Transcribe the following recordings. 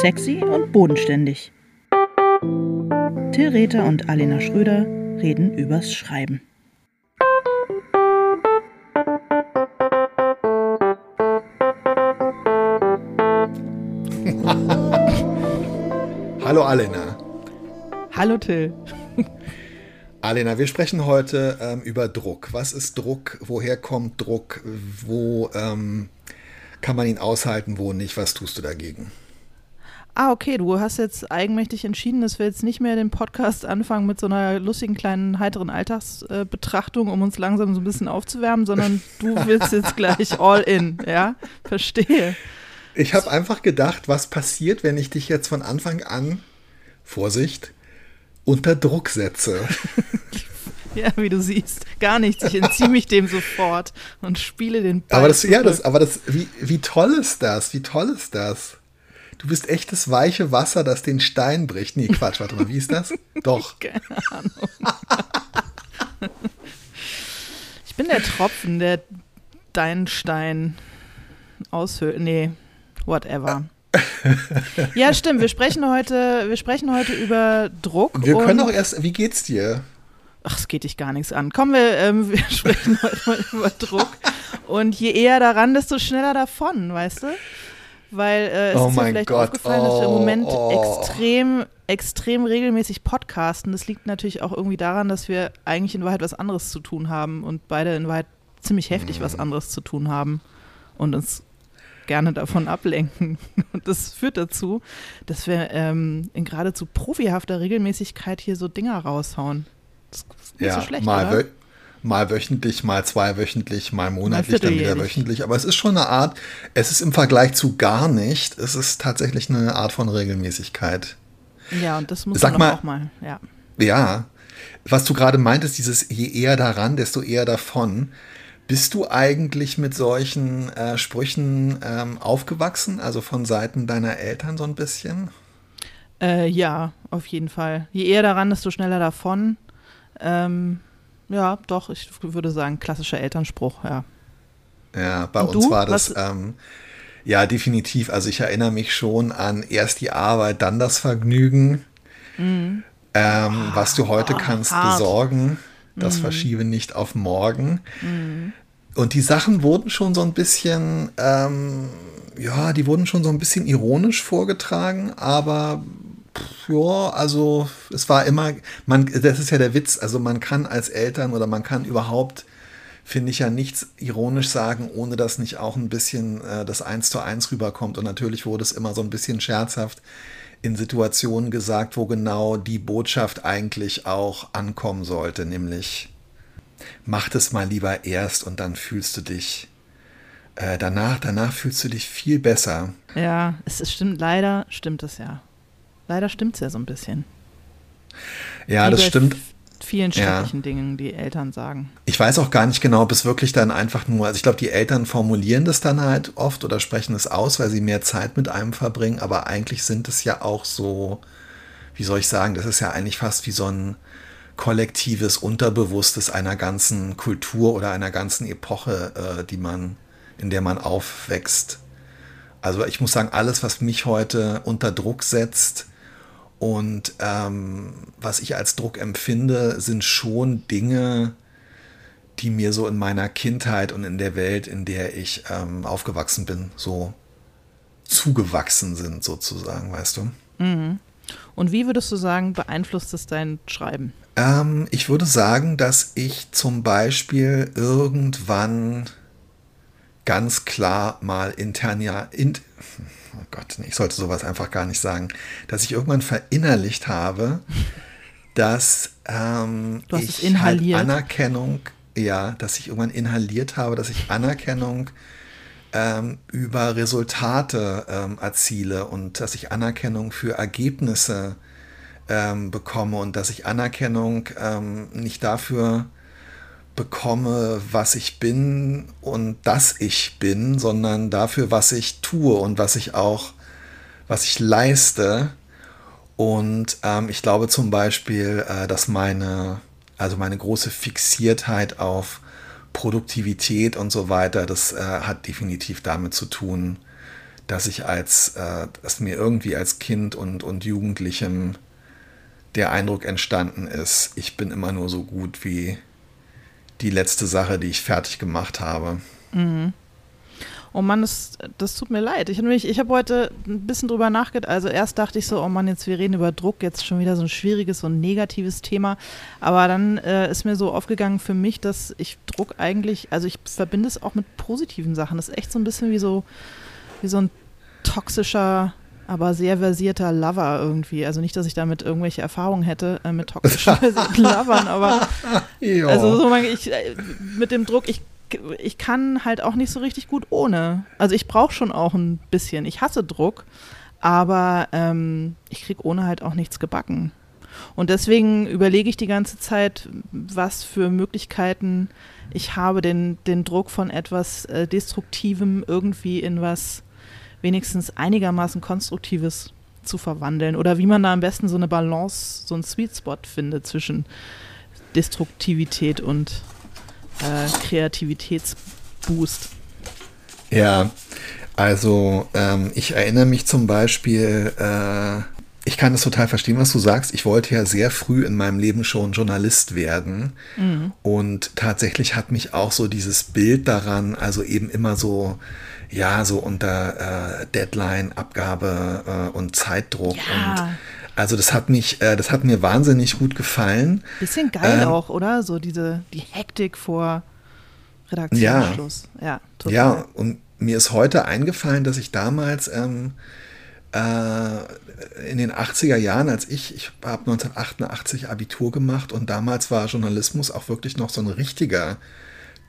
Sexy und bodenständig. Till Rether und Alena Schröder reden übers Schreiben. Hallo Alena. Hallo Till. Alena, wir sprechen heute ähm, über Druck. Was ist Druck? Woher kommt Druck? Wo ähm, kann man ihn aushalten, wo nicht? Was tust du dagegen? Ah, okay, du hast jetzt eigenmächtig entschieden, dass wir jetzt nicht mehr den Podcast anfangen mit so einer lustigen kleinen heiteren Alltagsbetrachtung, um uns langsam so ein bisschen aufzuwärmen, sondern du willst jetzt gleich all in, ja? Verstehe. Ich habe einfach gedacht, was passiert, wenn ich dich jetzt von Anfang an, Vorsicht, unter Druck setze. ja, wie du siehst, gar nichts. Ich entziehe mich dem sofort und spiele den Ball. Aber das, ja, das, aber das, wie, wie toll ist das? Wie toll ist das? Du bist echtes weiche Wasser, das den Stein bricht. Nee, Quatsch, warte mal, wie ist das? Doch. Keine Ahnung. ich bin der Tropfen, der deinen Stein aushöhlt. Nee, whatever. ja, stimmt. Wir sprechen heute, wir sprechen heute über Druck. Wir können auch erst, wie geht's dir? Ach, es geht dich gar nichts an. Kommen wir, ähm, wir sprechen heute mal über Druck. Und je eher daran, desto schneller davon, weißt du? Weil äh, es oh ist mir vielleicht Gott. aufgefallen, oh, dass wir im Moment oh. extrem, extrem regelmäßig podcasten. Das liegt natürlich auch irgendwie daran, dass wir eigentlich in Wahrheit was anderes zu tun haben und beide in Wahrheit ziemlich heftig mhm. was anderes zu tun haben und uns gerne davon ablenken. Und das führt dazu, dass wir ähm, in geradezu profihafter Regelmäßigkeit hier so Dinger raushauen. Das ist nicht ja, so schlecht, mal, oder? Mal wöchentlich, mal zweiwöchentlich, mal monatlich, dann wieder wöchentlich. Aber es ist schon eine Art, es ist im Vergleich zu gar nicht, es ist tatsächlich eine Art von Regelmäßigkeit. Ja, und das muss Sag man mal, auch mal, ja. Ja, was du gerade meintest, dieses je eher daran, desto eher davon. Bist du eigentlich mit solchen äh, Sprüchen ähm, aufgewachsen, also von Seiten deiner Eltern so ein bisschen? Äh, ja, auf jeden Fall. Je eher daran, desto schneller davon. Ähm, ja, doch, ich würde sagen, klassischer Elternspruch, ja. Ja, bei Und uns du? war das, ähm, ja, definitiv. Also ich erinnere mich schon an erst die Arbeit, dann das Vergnügen. Mhm. Ähm, was du heute oh, kannst hart. besorgen, das mhm. verschiebe nicht auf morgen. Mhm. Und die Sachen wurden schon so ein bisschen, ähm, ja, die wurden schon so ein bisschen ironisch vorgetragen, aber ja, also es war immer, man, das ist ja der Witz, also man kann als Eltern oder man kann überhaupt, finde ich ja nichts ironisch sagen, ohne dass nicht auch ein bisschen äh, das Eins zu eins rüberkommt. Und natürlich wurde es immer so ein bisschen scherzhaft in Situationen gesagt, wo genau die Botschaft eigentlich auch ankommen sollte, nämlich mach das mal lieber erst und dann fühlst du dich äh, danach, danach fühlst du dich viel besser. Ja, es ist, stimmt, leider stimmt es ja. Leider stimmt es ja so ein bisschen. Ja, Wie das stimmt. Vielen schrecklichen ja. Dingen, die Eltern sagen. Ich weiß auch gar nicht genau, ob es wirklich dann einfach nur, also ich glaube, die Eltern formulieren das dann halt oft oder sprechen es aus, weil sie mehr Zeit mit einem verbringen, aber eigentlich sind es ja auch so, wie soll ich sagen, das ist ja eigentlich fast wie so ein, kollektives Unterbewusstes einer ganzen Kultur oder einer ganzen Epoche, äh, die man, in der man aufwächst. Also ich muss sagen, alles, was mich heute unter Druck setzt und ähm, was ich als Druck empfinde, sind schon Dinge, die mir so in meiner Kindheit und in der Welt, in der ich ähm, aufgewachsen bin, so zugewachsen sind, sozusagen, weißt du? Mhm. Und wie würdest du sagen, beeinflusst es dein Schreiben? Ähm, ich würde sagen, dass ich zum Beispiel irgendwann ganz klar mal intern ja, in, oh Gott, ich sollte sowas einfach gar nicht sagen, dass ich irgendwann verinnerlicht habe, dass ähm, ich halt Anerkennung, ja, dass ich irgendwann inhaliert habe, dass ich Anerkennung ähm, über Resultate ähm, erziele und dass ich Anerkennung für Ergebnisse ähm, bekomme und dass ich Anerkennung ähm, nicht dafür bekomme, was ich bin und dass ich bin, sondern dafür, was ich tue und was ich auch, was ich leiste. Und ähm, ich glaube zum Beispiel, äh, dass meine, also meine große Fixiertheit auf Produktivität und so weiter, das äh, hat definitiv damit zu tun, dass ich als, äh, dass mir irgendwie als Kind und, und Jugendlichem der Eindruck entstanden ist, ich bin immer nur so gut wie die letzte Sache, die ich fertig gemacht habe. Mhm. Oh Mann, das, das tut mir leid. Ich, ich habe heute ein bisschen drüber nachgedacht. Also erst dachte ich so, oh Mann, jetzt wir reden über Druck, jetzt schon wieder so ein schwieriges und negatives Thema. Aber dann äh, ist mir so aufgegangen für mich, dass ich Druck eigentlich, also ich verbinde es auch mit positiven Sachen. Das ist echt so ein bisschen wie so, wie so ein toxischer aber sehr versierter Lover irgendwie. Also nicht, dass ich damit irgendwelche Erfahrungen hätte äh, mit toxischen Lovern, aber also so meine ich äh, mit dem Druck, ich ich kann halt auch nicht so richtig gut ohne. Also ich brauche schon auch ein bisschen. Ich hasse Druck, aber ähm, ich kriege ohne halt auch nichts gebacken. Und deswegen überlege ich die ganze Zeit, was für Möglichkeiten ich habe, den, den Druck von etwas äh, Destruktivem irgendwie in was wenigstens einigermaßen Konstruktives zu verwandeln. Oder wie man da am besten so eine Balance, so einen Sweet Spot findet zwischen Destruktivität und äh, Kreativitätsboost. Ja, also ähm, ich erinnere mich zum Beispiel, äh, ich kann es total verstehen, was du sagst. Ich wollte ja sehr früh in meinem Leben schon Journalist werden. Mhm. Und tatsächlich hat mich auch so dieses Bild daran, also eben immer so, ja, so unter äh, Deadline, Abgabe äh, und Zeitdruck ja. und also das hat mich, äh, das hat mir wahnsinnig gut gefallen. Bisschen geil ähm, auch, oder? So diese, die Hektik vor Redaktionsschluss. Ja, ja, total. ja, und mir ist heute eingefallen, dass ich damals ähm, äh, in den 80er Jahren, als ich, ich habe 1988 Abitur gemacht und damals war Journalismus auch wirklich noch so ein richtiger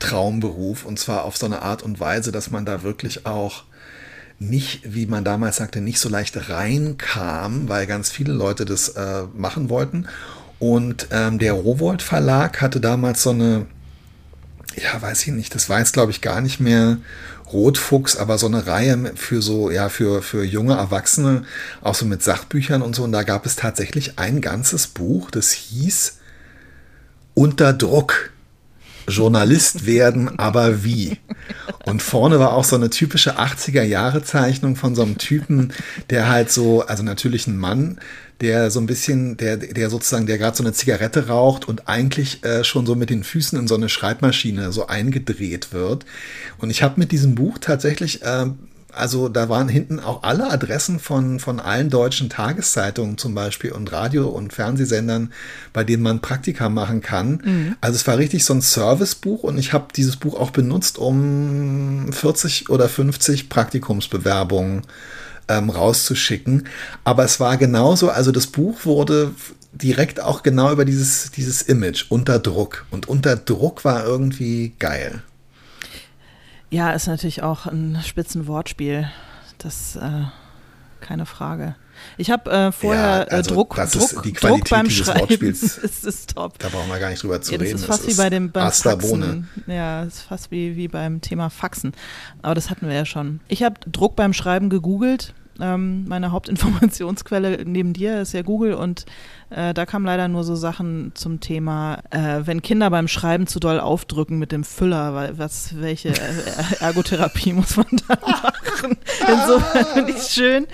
Traumberuf und zwar auf so eine Art und Weise, dass man da wirklich auch nicht, wie man damals sagte, nicht so leicht reinkam, weil ganz viele Leute das äh, machen wollten. Und ähm, der Rowold Verlag hatte damals so eine, ja, weiß ich nicht, das weiß glaube ich gar nicht mehr, Rotfuchs, aber so eine Reihe für so, ja, für, für junge Erwachsene, auch so mit Sachbüchern und so. Und da gab es tatsächlich ein ganzes Buch, das hieß Unter Druck. Journalist werden, aber wie? Und vorne war auch so eine typische 80er-Jahre-Zeichnung von so einem Typen, der halt so, also natürlich ein Mann, der so ein bisschen, der, der sozusagen, der gerade so eine Zigarette raucht und eigentlich äh, schon so mit den Füßen in so eine Schreibmaschine so eingedreht wird. Und ich habe mit diesem Buch tatsächlich äh, also da waren hinten auch alle Adressen von, von allen deutschen Tageszeitungen zum Beispiel und Radio- und Fernsehsendern, bei denen man Praktika machen kann. Mhm. Also es war richtig so ein Servicebuch und ich habe dieses Buch auch benutzt, um 40 oder 50 Praktikumsbewerbungen ähm, rauszuschicken. Aber es war genauso, also das Buch wurde direkt auch genau über dieses, dieses Image, unter Druck. Und unter Druck war irgendwie geil. Ja, ist natürlich auch ein Spitzenwortspiel. Das äh, keine Frage. Ich habe äh, vorher ja, äh, also Druck, das Druck, ist die Qualität Druck beim dieses Schreiben. Wortspiels. ist, ist top. Da brauchen wir gar nicht drüber zu ja, das reden. Ist fast das wie bei dem beim Faxen. Ja, ist fast wie, wie beim Thema Faxen. Aber das hatten wir ja schon. Ich habe Druck beim Schreiben gegoogelt ähm, meine Hauptinformationsquelle neben dir ist ja Google und äh, da kamen leider nur so Sachen zum Thema, äh, wenn Kinder beim Schreiben zu doll aufdrücken mit dem Füller, weil was, welche äh, Ergotherapie muss man da machen? Insofern finde ich es schön,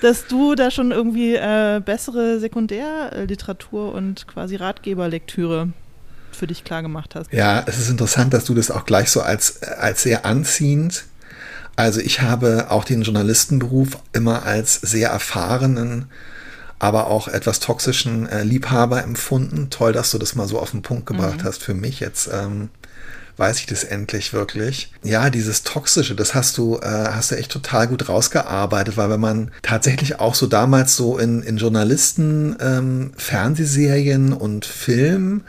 dass du da schon irgendwie äh, bessere Sekundärliteratur und quasi Ratgeberlektüre für dich klar gemacht hast. Ja, es ist interessant, dass du das auch gleich so als, als sehr anziehend also ich habe auch den Journalistenberuf immer als sehr erfahrenen, aber auch etwas toxischen äh, Liebhaber empfunden. Toll, dass du das mal so auf den Punkt gebracht mhm. hast für mich. Jetzt ähm, weiß ich das endlich wirklich. Ja, dieses Toxische, das hast du, äh, hast du echt total gut rausgearbeitet, weil wenn man tatsächlich auch so damals so in, in Journalisten, ähm, Fernsehserien und Film,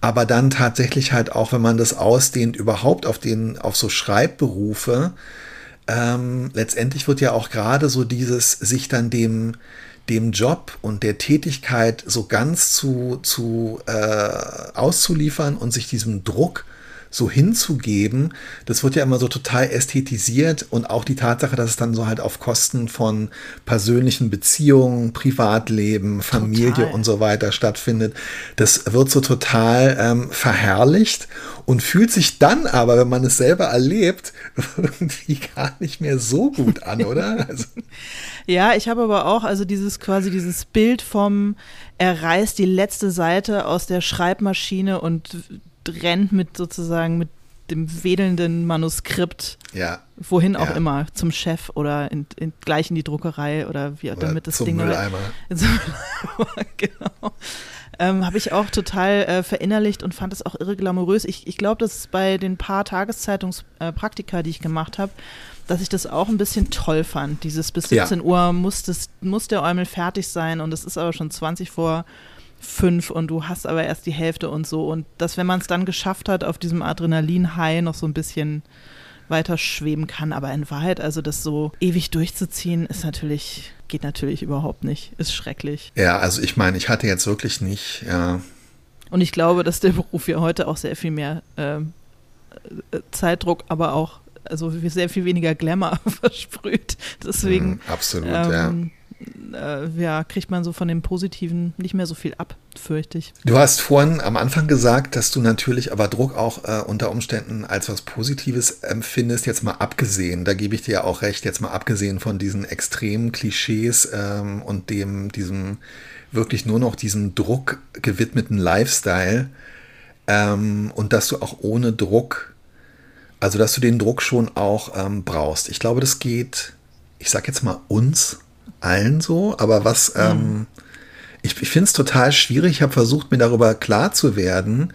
aber dann tatsächlich halt auch, wenn man das ausdehnt, überhaupt auf den, auf so Schreibberufe, ähm, letztendlich wird ja auch gerade so dieses sich dann dem dem Job und der Tätigkeit so ganz zu, zu äh, auszuliefern und sich diesem Druck so hinzugeben, das wird ja immer so total ästhetisiert und auch die Tatsache, dass es dann so halt auf Kosten von persönlichen Beziehungen, Privatleben, Familie total. und so weiter stattfindet, das wird so total ähm, verherrlicht und fühlt sich dann aber, wenn man es selber erlebt, irgendwie gar nicht mehr so gut an, oder? Also. ja, ich habe aber auch, also dieses quasi dieses Bild vom, er reißt die letzte Seite aus der Schreibmaschine und rennt mit sozusagen mit dem wedelnden Manuskript, ja. wohin auch ja. immer, zum Chef oder in, in, gleich in die Druckerei oder wie oder damit das zum Ding. Mülleimer. Zum genau. Ähm, Habe ich auch total äh, verinnerlicht und fand es auch irre glamourös. Ich, ich glaube, dass bei den paar Tageszeitungs-Praktika, äh, die ich gemacht habe, dass ich das auch ein bisschen toll fand. Dieses bis 17 ja. Uhr muss, das, muss der Eumel fertig sein und es ist aber schon 20 vor fünf und du hast aber erst die Hälfte und so. Und dass, wenn man es dann geschafft hat, auf diesem Adrenalin-High noch so ein bisschen weiter schweben kann. Aber in Wahrheit, also das so ewig durchzuziehen, ist natürlich, geht natürlich überhaupt nicht. Ist schrecklich. Ja, also ich meine, ich hatte jetzt wirklich nicht, ja. Und ich glaube, dass der Beruf ja heute auch sehr viel mehr ähm, äh, Zeitdruck, aber auch also sehr viel weniger Glamour versprüht. Deswegen. Mm, absolut, ähm, ja äh, ja, kriegt man so von dem Positiven nicht mehr so viel ab, fürchte ich. Du hast vorhin am Anfang gesagt, dass du natürlich aber Druck auch äh, unter Umständen als was Positives empfindest, jetzt mal abgesehen, da gebe ich dir ja auch recht, jetzt mal abgesehen von diesen extremen Klischees ähm, und dem, diesem wirklich nur noch diesem Druck gewidmeten Lifestyle ähm, und dass du auch ohne Druck, also dass du den Druck schon auch ähm, brauchst. Ich glaube, das geht, ich sag jetzt mal uns allen so, aber was, mhm. ähm, ich, ich finde es total schwierig. Ich habe versucht, mir darüber klar zu werden,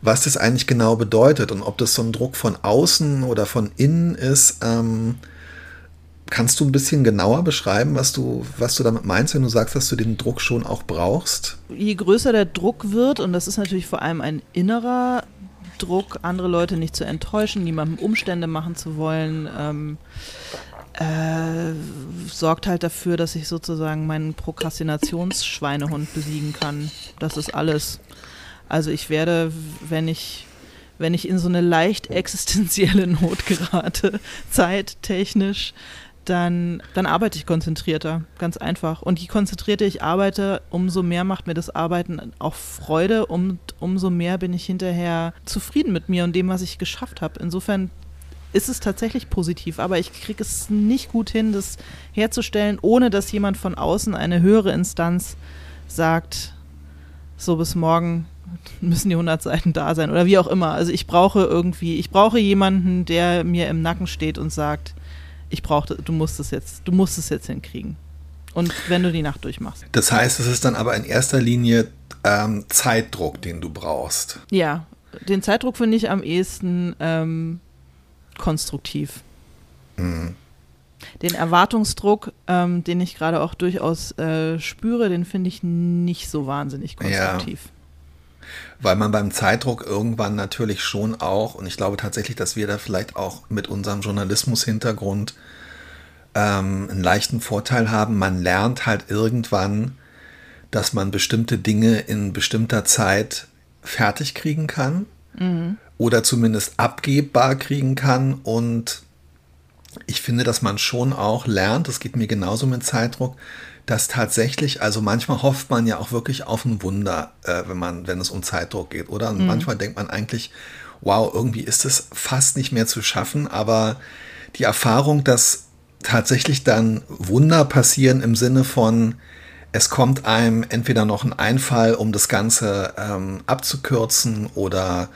was das eigentlich genau bedeutet und ob das so ein Druck von außen oder von innen ist. Ähm, kannst du ein bisschen genauer beschreiben, was du, was du damit meinst, wenn du sagst, dass du den Druck schon auch brauchst? Je größer der Druck wird, und das ist natürlich vor allem ein innerer Druck, andere Leute nicht zu enttäuschen, niemandem Umstände machen zu wollen, ähm, äh, sorgt halt dafür, dass ich sozusagen meinen Prokrastinationsschweinehund besiegen kann. Das ist alles. Also ich werde, wenn ich, wenn ich in so eine leicht existenzielle Not gerate, zeittechnisch, dann, dann arbeite ich konzentrierter, ganz einfach. Und je konzentrierter ich arbeite, umso mehr macht mir das Arbeiten auch Freude und umso mehr bin ich hinterher zufrieden mit mir und dem, was ich geschafft habe. Insofern ist es tatsächlich positiv, aber ich kriege es nicht gut hin, das herzustellen, ohne dass jemand von außen, eine höhere Instanz, sagt, so bis morgen müssen die 100 Seiten da sein oder wie auch immer. Also ich brauche irgendwie, ich brauche jemanden, der mir im Nacken steht und sagt, ich brauche, du musst es jetzt, du musst es jetzt hinkriegen. Und wenn du die Nacht durchmachst. Das heißt, es ist dann aber in erster Linie ähm, Zeitdruck, den du brauchst. Ja, den Zeitdruck finde ich am ehesten ähm, konstruktiv. Mhm. Den Erwartungsdruck, ähm, den ich gerade auch durchaus äh, spüre, den finde ich nicht so wahnsinnig konstruktiv. Ja. Weil man beim Zeitdruck irgendwann natürlich schon auch, und ich glaube tatsächlich, dass wir da vielleicht auch mit unserem Journalismus-Hintergrund ähm, einen leichten Vorteil haben. Man lernt halt irgendwann, dass man bestimmte Dinge in bestimmter Zeit fertig kriegen kann. Mhm oder zumindest abgebbar kriegen kann. Und ich finde, dass man schon auch lernt, das geht mir genauso mit Zeitdruck, dass tatsächlich, also manchmal hofft man ja auch wirklich auf ein Wunder, äh, wenn man, wenn es um Zeitdruck geht, oder? Und mhm. manchmal denkt man eigentlich, wow, irgendwie ist es fast nicht mehr zu schaffen, aber die Erfahrung, dass tatsächlich dann Wunder passieren im Sinne von, es kommt einem entweder noch ein Einfall, um das Ganze ähm, abzukürzen oder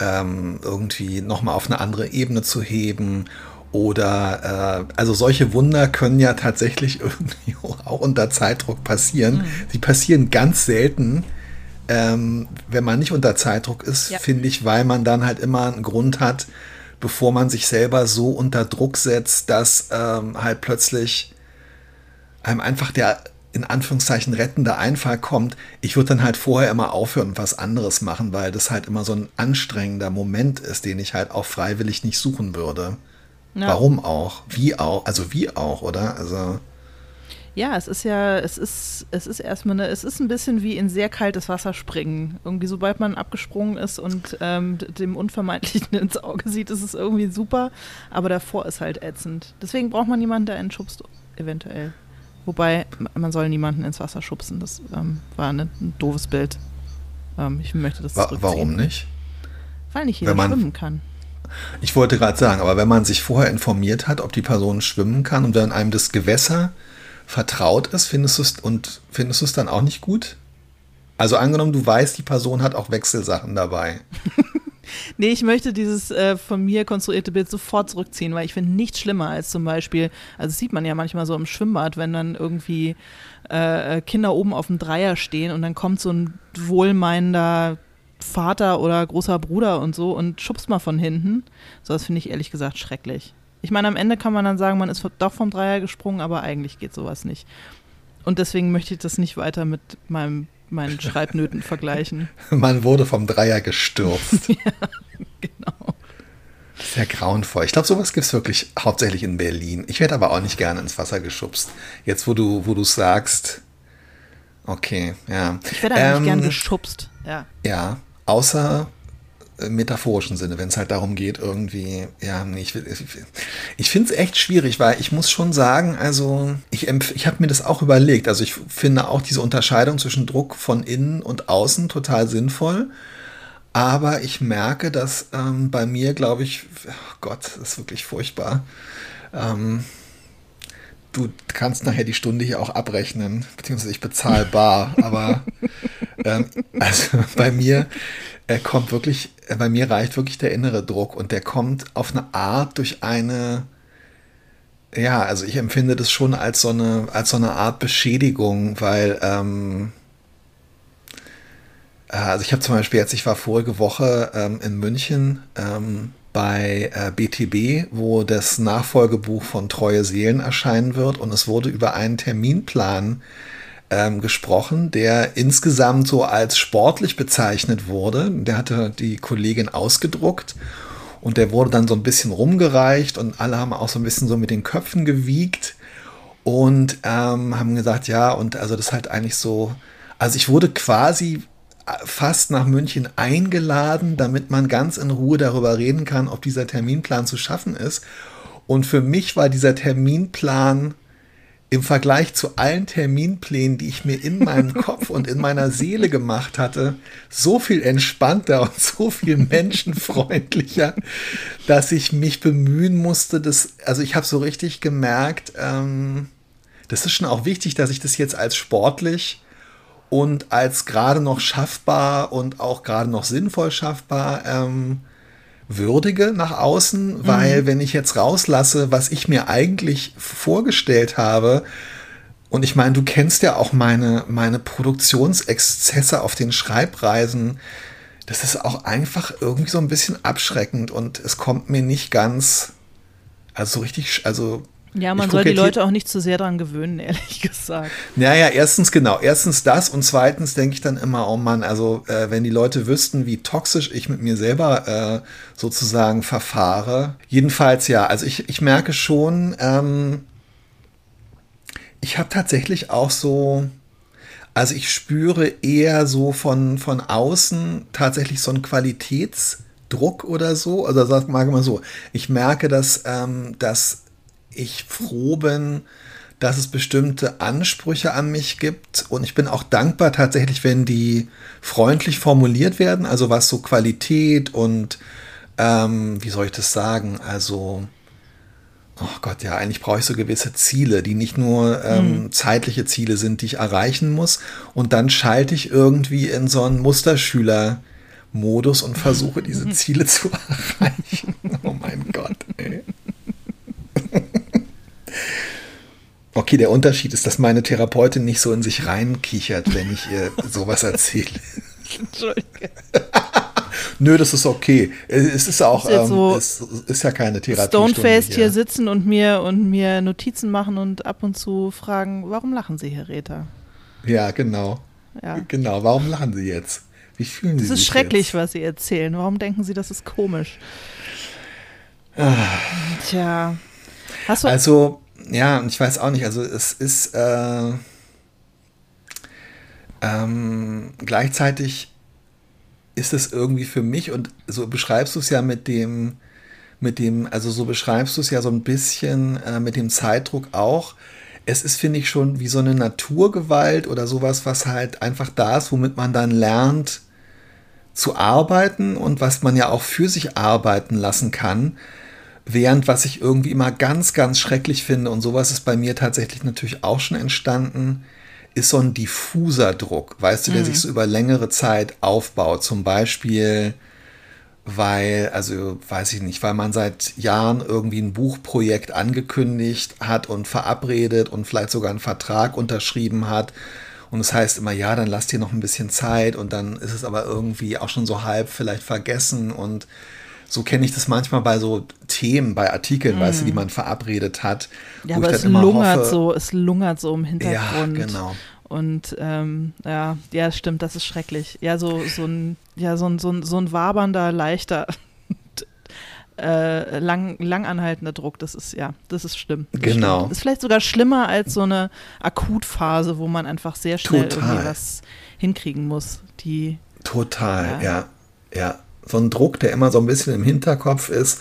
ähm, irgendwie nochmal auf eine andere Ebene zu heben. Oder äh, also solche Wunder können ja tatsächlich irgendwie auch unter Zeitdruck passieren. Mhm. Sie passieren ganz selten, ähm, wenn man nicht unter Zeitdruck ist, ja. finde ich, weil man dann halt immer einen Grund hat, bevor man sich selber so unter Druck setzt, dass ähm, halt plötzlich einem einfach der in Anführungszeichen rettender Einfall kommt, ich würde dann halt vorher immer aufhören und was anderes machen, weil das halt immer so ein anstrengender Moment ist, den ich halt auch freiwillig nicht suchen würde. Ja. Warum auch? Wie auch? Also wie auch, oder? Also. Ja, es ist ja, es ist, es ist erstmal eine, es ist ein bisschen wie in sehr kaltes Wasser springen. Irgendwie, sobald man abgesprungen ist und ähm, dem Unvermeidlichen ins Auge sieht, ist es irgendwie super, aber davor ist halt ätzend. Deswegen braucht man jemanden, der einen schubst, eventuell. Wobei, man soll niemanden ins Wasser schubsen. Das ähm, war eine, ein doofes Bild. Ähm, ich möchte das Wa Warum nicht? Weil nicht jeder man, schwimmen kann. Ich wollte gerade sagen, aber wenn man sich vorher informiert hat, ob die Person schwimmen kann und wenn einem das Gewässer vertraut ist, findest du es und findest du es dann auch nicht gut? Also angenommen, du weißt, die Person hat auch Wechselsachen dabei. nee, ich möchte dieses äh, von mir konstruierte Bild sofort zurückziehen, weil ich finde nichts schlimmer als zum Beispiel, also das sieht man ja manchmal so im Schwimmbad, wenn dann irgendwie äh, Kinder oben auf dem Dreier stehen und dann kommt so ein wohlmeinender Vater oder großer Bruder und so und schubst mal von hinten. So, das finde ich ehrlich gesagt schrecklich. Ich meine, am Ende kann man dann sagen, man ist doch vom Dreier gesprungen, aber eigentlich geht sowas nicht. Und deswegen möchte ich das nicht weiter mit meinem, meinen Schreibnöten vergleichen. Man wurde vom Dreier gestürzt. ja, genau. Sehr grauenvoll. Ich glaube, sowas gibt es wirklich hauptsächlich in Berlin. Ich werde aber auch nicht gerne ins Wasser geschubst. Jetzt, wo du, wo du sagst, okay, ja. Ich werde eigentlich ähm, gern geschubst, ja. Ja, außer metaphorischen Sinne, wenn es halt darum geht, irgendwie, ja, ich, ich, ich finde es echt schwierig, weil ich muss schon sagen, also ich, ich habe mir das auch überlegt. Also ich finde auch diese Unterscheidung zwischen Druck von innen und außen total sinnvoll. Aber ich merke, dass ähm, bei mir, glaube ich, oh Gott, das ist wirklich furchtbar. Ähm, du kannst nachher die Stunde hier auch abrechnen, beziehungsweise ich bezahle bar. aber ähm, also bei mir er kommt wirklich, bei mir reicht wirklich der innere Druck und der kommt auf eine Art durch eine, ja, also ich empfinde das schon als so eine, als so eine Art Beschädigung, weil, ähm, äh, also ich habe zum Beispiel jetzt, ich war vorige Woche ähm, in München ähm, bei äh, BTB, wo das Nachfolgebuch von Treue Seelen erscheinen wird und es wurde über einen Terminplan ähm, gesprochen, der insgesamt so als sportlich bezeichnet wurde. Der hatte die Kollegin ausgedruckt und der wurde dann so ein bisschen rumgereicht und alle haben auch so ein bisschen so mit den Köpfen gewiegt und ähm, haben gesagt, ja, und also das ist halt eigentlich so, also ich wurde quasi fast nach München eingeladen, damit man ganz in Ruhe darüber reden kann, ob dieser Terminplan zu schaffen ist. Und für mich war dieser Terminplan im Vergleich zu allen Terminplänen, die ich mir in meinem Kopf und in meiner Seele gemacht hatte, so viel entspannter und so viel menschenfreundlicher, dass ich mich bemühen musste, dass, also ich habe so richtig gemerkt, ähm, das ist schon auch wichtig, dass ich das jetzt als sportlich und als gerade noch schaffbar und auch gerade noch sinnvoll schaffbar ähm, würdige nach außen, weil mhm. wenn ich jetzt rauslasse, was ich mir eigentlich vorgestellt habe, und ich meine, du kennst ja auch meine, meine Produktionsexzesse auf den Schreibreisen, das ist auch einfach irgendwie so ein bisschen abschreckend und es kommt mir nicht ganz, also richtig, also ja, man soll die Leute auch nicht zu sehr daran gewöhnen, ehrlich gesagt. Naja, erstens genau, erstens das und zweitens denke ich dann immer, oh Mann, also äh, wenn die Leute wüssten, wie toxisch ich mit mir selber äh, sozusagen verfahre. Jedenfalls ja, also ich, ich merke schon, ähm, ich habe tatsächlich auch so, also ich spüre eher so von, von außen tatsächlich so einen Qualitätsdruck oder so. Also sag mal mal so, ich merke, dass, ähm, dass ich froh bin, dass es bestimmte Ansprüche an mich gibt. Und ich bin auch dankbar tatsächlich, wenn die freundlich formuliert werden, also was so Qualität und, ähm, wie soll ich das sagen, also, oh Gott, ja, eigentlich brauche ich so gewisse Ziele, die nicht nur ähm, mhm. zeitliche Ziele sind, die ich erreichen muss. Und dann schalte ich irgendwie in so einen Musterschüler-Modus und versuche diese Ziele zu erreichen. Oh mein Gott, ey. Okay, der Unterschied ist, dass meine Therapeutin nicht so in sich reinkichert, wenn ich ihr sowas erzähle. Entschuldige. Nö, das ist okay. Es ist auch, ist ähm, so es ist ja keine Therapie. Stonefaced hier. sitzen und mir und mir Notizen machen und ab und zu fragen, warum lachen Sie, Herr Rether? Ja, genau. Ja. Genau, warum lachen Sie jetzt? Wie fühlen Sie sich? Das ist schrecklich, jetzt? was Sie erzählen. Warum denken Sie, das ist komisch? Ah. Tja. also, ja, ich weiß auch nicht, also es ist äh, ähm, gleichzeitig ist es irgendwie für mich und so beschreibst du es ja mit dem, mit dem, also so beschreibst du es ja so ein bisschen äh, mit dem Zeitdruck auch. Es ist, finde ich, schon wie so eine Naturgewalt oder sowas, was halt einfach da ist, womit man dann lernt zu arbeiten und was man ja auch für sich arbeiten lassen kann. Während was ich irgendwie immer ganz, ganz schrecklich finde, und sowas ist bei mir tatsächlich natürlich auch schon entstanden, ist so ein diffuser Druck, weißt du, der mhm. sich so über längere Zeit aufbaut. Zum Beispiel, weil, also weiß ich nicht, weil man seit Jahren irgendwie ein Buchprojekt angekündigt hat und verabredet und vielleicht sogar einen Vertrag unterschrieben hat. Und es das heißt immer, ja, dann lass dir noch ein bisschen Zeit und dann ist es aber irgendwie auch schon so halb vielleicht vergessen und so kenne ich das manchmal bei so Themen, bei Artikeln, mm. weißt du, die man verabredet hat. Ja, aber es lungert hoffe, so, es lungert so im Hintergrund. Ja, genau. Und ähm, ja, ja, stimmt, das ist schrecklich. Ja, so, so ein, ja, so ein, so ein, so ein wabernder, leichter, äh, lang, langanhaltender Druck, das ist, ja, das ist schlimm. Das genau. Stimmt. Ist vielleicht sogar schlimmer als so eine Akutphase, wo man einfach sehr schnell Total. irgendwie was hinkriegen muss. Die, Total, ja. ja, ja so ein Druck, der immer so ein bisschen im Hinterkopf ist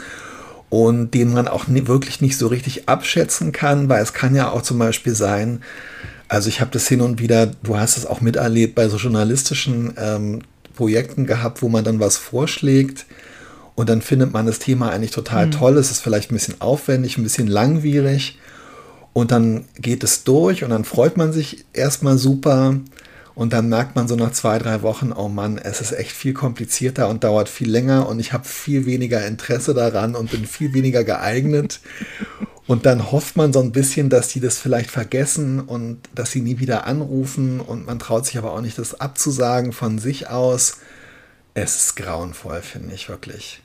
und den man auch nie, wirklich nicht so richtig abschätzen kann, weil es kann ja auch zum Beispiel sein, also ich habe das hin und wieder, du hast es auch miterlebt bei so journalistischen ähm, Projekten gehabt, wo man dann was vorschlägt und dann findet man das Thema eigentlich total mhm. toll, es ist vielleicht ein bisschen aufwendig, ein bisschen langwierig und dann geht es durch und dann freut man sich erstmal super und dann merkt man so nach zwei, drei Wochen, oh Mann, es ist echt viel komplizierter und dauert viel länger und ich habe viel weniger Interesse daran und bin viel weniger geeignet. Und dann hofft man so ein bisschen, dass die das vielleicht vergessen und dass sie nie wieder anrufen und man traut sich aber auch nicht, das abzusagen von sich aus. Es ist grauenvoll, finde ich wirklich.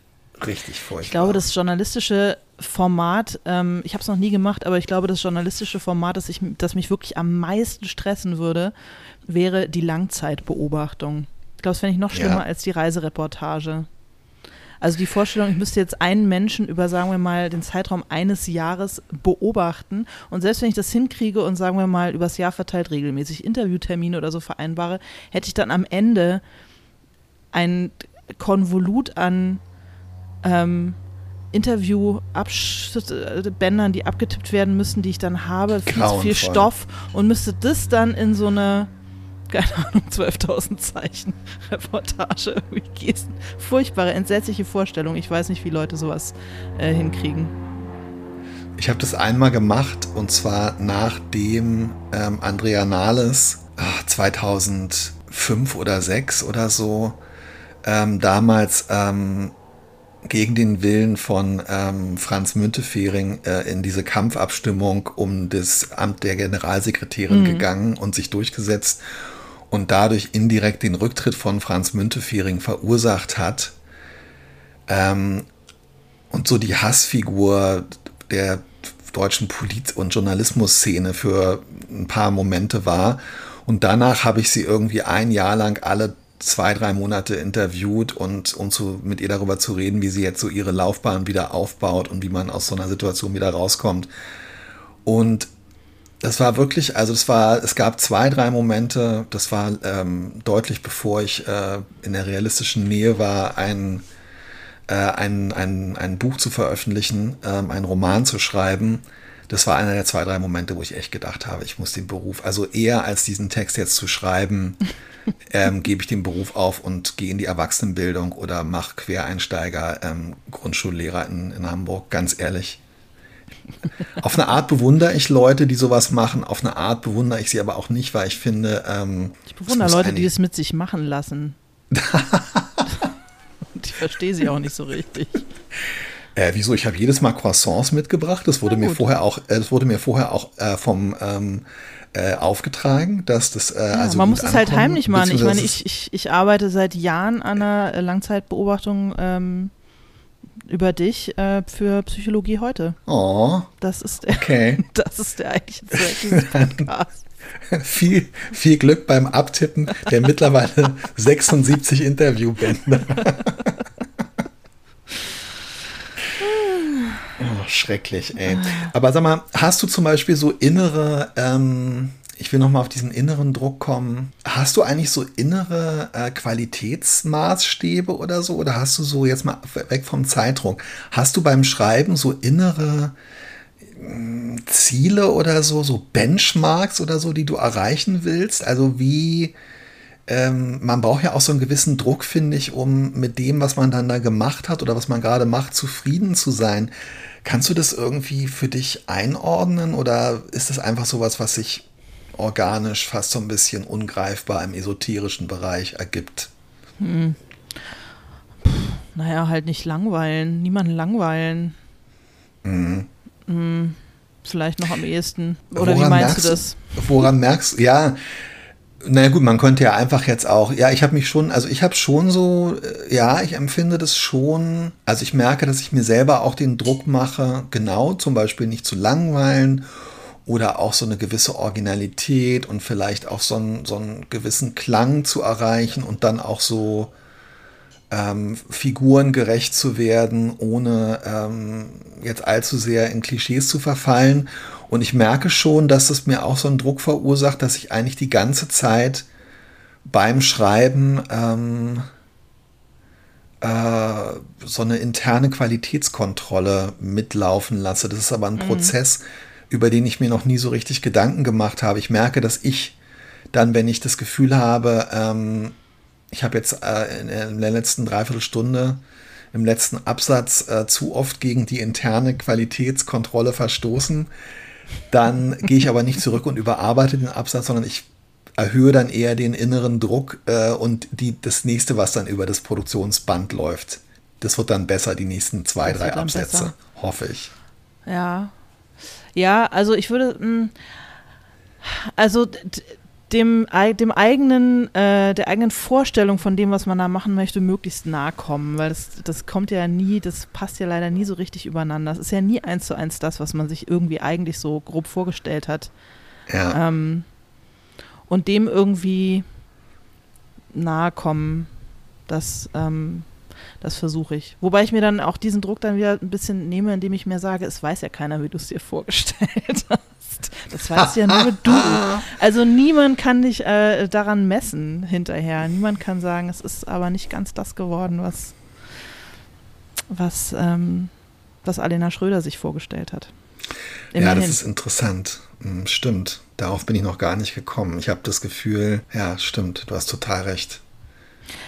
Richtig furchtbar. Ich glaube, das journalistische Format, ähm, ich habe es noch nie gemacht, aber ich glaube, das journalistische Format, das, ich, das mich wirklich am meisten stressen würde, wäre die Langzeitbeobachtung. Ich glaube, das fände ich noch schlimmer ja. als die Reisereportage. Also die Vorstellung, ich müsste jetzt einen Menschen über, sagen wir mal, den Zeitraum eines Jahres beobachten und selbst wenn ich das hinkriege und sagen wir mal übers Jahr verteilt regelmäßig Interviewtermine oder so vereinbare, hätte ich dann am Ende ein Konvolut an ähm, Interview-Bändern, die abgetippt werden müssen, die ich dann habe, viel zu viel Stoff und müsste das dann in so eine keine Ahnung, 12.000 Zeichen Reportage irgendwie gießen. Furchtbare, entsetzliche Vorstellung. Ich weiß nicht, wie Leute sowas äh, hinkriegen. Ich habe das einmal gemacht und zwar nachdem ähm, Andrea Nahles ach, 2005 oder 2006 oder so ähm, damals ähm, gegen den Willen von ähm, Franz Müntefering äh, in diese Kampfabstimmung um das Amt der Generalsekretärin mhm. gegangen und sich durchgesetzt und dadurch indirekt den Rücktritt von Franz Müntefering verursacht hat. Ähm, und so die Hassfigur der deutschen Polit- und Journalismusszene für ein paar Momente war. Und danach habe ich sie irgendwie ein Jahr lang alle zwei, drei Monate interviewt und um zu, mit ihr darüber zu reden, wie sie jetzt so ihre Laufbahn wieder aufbaut und wie man aus so einer Situation wieder rauskommt. Und das war wirklich, also es war, es gab zwei, drei Momente, das war ähm, deutlich bevor ich äh, in der realistischen Nähe war, ein, äh, ein, ein, ein Buch zu veröffentlichen, ähm, einen Roman zu schreiben. Das war einer der zwei, drei Momente, wo ich echt gedacht habe, ich muss den Beruf, also eher als diesen Text jetzt zu schreiben, ähm, gebe ich den Beruf auf und gehe in die Erwachsenenbildung oder mache Quereinsteiger, ähm, Grundschullehrer in, in Hamburg, ganz ehrlich auf eine Art bewundere ich Leute, die sowas machen. Auf eine Art bewundere ich sie aber auch nicht, weil ich finde. Ähm, ich bewundere Leute, die es mit sich machen lassen. ich verstehe sie auch nicht so richtig. Äh, wieso? Ich habe jedes Mal Croissants mitgebracht. Das wurde mir vorher auch, äh, das wurde mir vorher auch äh, vom ähm, äh, aufgetragen, dass das äh, ja, also man muss es halt heimlich machen. Ich meine, ich, ich, ich arbeite seit Jahren an einer Langzeitbeobachtung ähm, über dich äh, für Psychologie heute. Oh. Das ist der, okay. das ist der eigentliche Zweck dieses Podcasts. viel, viel Glück beim Abtippen der mittlerweile 76 Interviewbänder. oh, schrecklich, ey. Aber sag mal, hast du zum Beispiel so innere, ähm, ich will nochmal auf diesen inneren Druck kommen. Hast du eigentlich so innere äh, Qualitätsmaßstäbe oder so? Oder hast du so jetzt mal weg vom Zeitdruck? Hast du beim Schreiben so innere äh, Ziele oder so, so Benchmarks oder so, die du erreichen willst? Also wie, ähm, man braucht ja auch so einen gewissen Druck, finde ich, um mit dem, was man dann da gemacht hat oder was man gerade macht, zufrieden zu sein. Kannst du das irgendwie für dich einordnen oder ist das einfach sowas, was sich organisch fast so ein bisschen ungreifbar im esoterischen Bereich ergibt. Hm. naja, halt nicht langweilen, niemanden langweilen. Mhm. Hm. Vielleicht noch am ehesten. Oder woran wie meinst merkst, du das? Woran merkst du, ja, naja gut, man könnte ja einfach jetzt auch, ja, ich habe mich schon, also ich habe schon so, äh, ja, ich empfinde das schon, also ich merke, dass ich mir selber auch den Druck mache, genau, zum Beispiel nicht zu langweilen oder auch so eine gewisse Originalität und vielleicht auch so einen, so einen gewissen Klang zu erreichen und dann auch so ähm, figurengerecht zu werden, ohne ähm, jetzt allzu sehr in Klischees zu verfallen. Und ich merke schon, dass es mir auch so einen Druck verursacht, dass ich eigentlich die ganze Zeit beim Schreiben ähm, äh, so eine interne Qualitätskontrolle mitlaufen lasse. Das ist aber ein mhm. Prozess, über den ich mir noch nie so richtig Gedanken gemacht habe. Ich merke, dass ich dann, wenn ich das Gefühl habe, ähm, ich habe jetzt äh, in, in, der letzten Dreiviertelstunde im letzten Absatz äh, zu oft gegen die interne Qualitätskontrolle verstoßen, dann gehe ich aber nicht zurück und überarbeite den Absatz, sondern ich erhöhe dann eher den inneren Druck äh, und die, das nächste, was dann über das Produktionsband läuft. Das wird dann besser, die nächsten zwei, das drei Absätze, besser. hoffe ich. Ja, ja, also ich würde, hm, also dem, dem eigenen, äh, der eigenen Vorstellung von dem, was man da machen möchte, möglichst nahe kommen, weil das, das kommt ja nie, das passt ja leider nie so richtig übereinander. Es ist ja nie eins zu eins das, was man sich irgendwie eigentlich so grob vorgestellt hat. Ja. Ähm, und dem irgendwie nahe kommen, das ähm, das versuche ich. Wobei ich mir dann auch diesen Druck dann wieder ein bisschen nehme, indem ich mir sage, es weiß ja keiner, wie du es dir vorgestellt hast. Das weißt ja nur du. Also niemand kann dich äh, daran messen hinterher. Niemand kann sagen, es ist aber nicht ganz das geworden, was, was, ähm, was Alena Schröder sich vorgestellt hat. Immerhin. Ja, das ist interessant. Hm, stimmt. Darauf bin ich noch gar nicht gekommen. Ich habe das Gefühl, ja, stimmt, du hast total recht.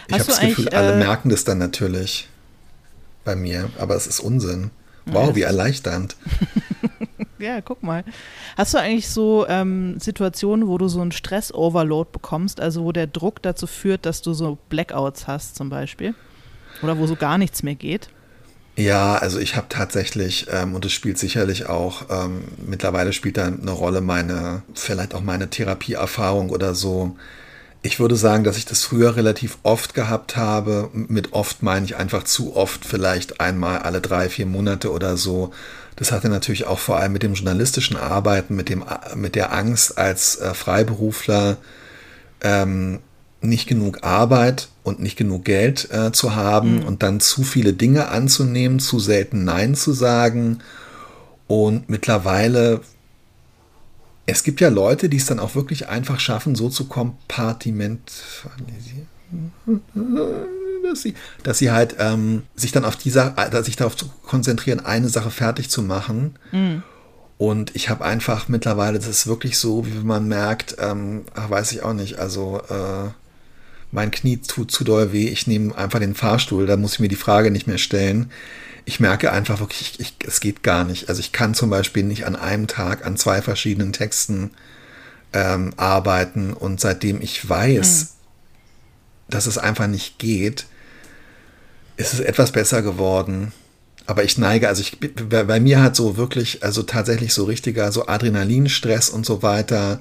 Ich habe das Gefühl, alle äh, merken das dann natürlich bei mir, aber es ist Unsinn. Wow, wie erleichternd. ja, guck mal. Hast du eigentlich so ähm, Situationen, wo du so einen Stress-Overload bekommst, also wo der Druck dazu führt, dass du so Blackouts hast zum Beispiel? Oder wo so gar nichts mehr geht? Ja, also ich habe tatsächlich, ähm, und es spielt sicherlich auch, ähm, mittlerweile spielt da eine Rolle meine, vielleicht auch meine Therapieerfahrung oder so. Ich würde sagen, dass ich das früher relativ oft gehabt habe. Mit oft meine ich einfach zu oft, vielleicht einmal alle drei, vier Monate oder so. Das hatte natürlich auch vor allem mit dem journalistischen Arbeiten, mit, dem, mit der Angst als äh, Freiberufler ähm, nicht genug Arbeit und nicht genug Geld äh, zu haben mhm. und dann zu viele Dinge anzunehmen, zu selten Nein zu sagen. Und mittlerweile es gibt ja Leute, die es dann auch wirklich einfach schaffen, so zu kompartimentisieren. Dass sie, dass sie halt ähm, sich dann auf dieser, sich darauf konzentrieren, eine Sache fertig zu machen. Mhm. Und ich habe einfach mittlerweile, das ist wirklich so, wie man merkt, ähm, ach, weiß ich auch nicht, also äh, mein Knie tut zu doll weh, ich nehme einfach den Fahrstuhl, da muss ich mir die Frage nicht mehr stellen ich merke einfach wirklich, ich, es geht gar nicht. Also ich kann zum Beispiel nicht an einem Tag an zwei verschiedenen Texten ähm, arbeiten und seitdem ich weiß, mhm. dass es einfach nicht geht, ist es etwas besser geworden. Aber ich neige, also ich, bei mir hat so wirklich, also tatsächlich so richtiger, so Adrenalinstress und so weiter,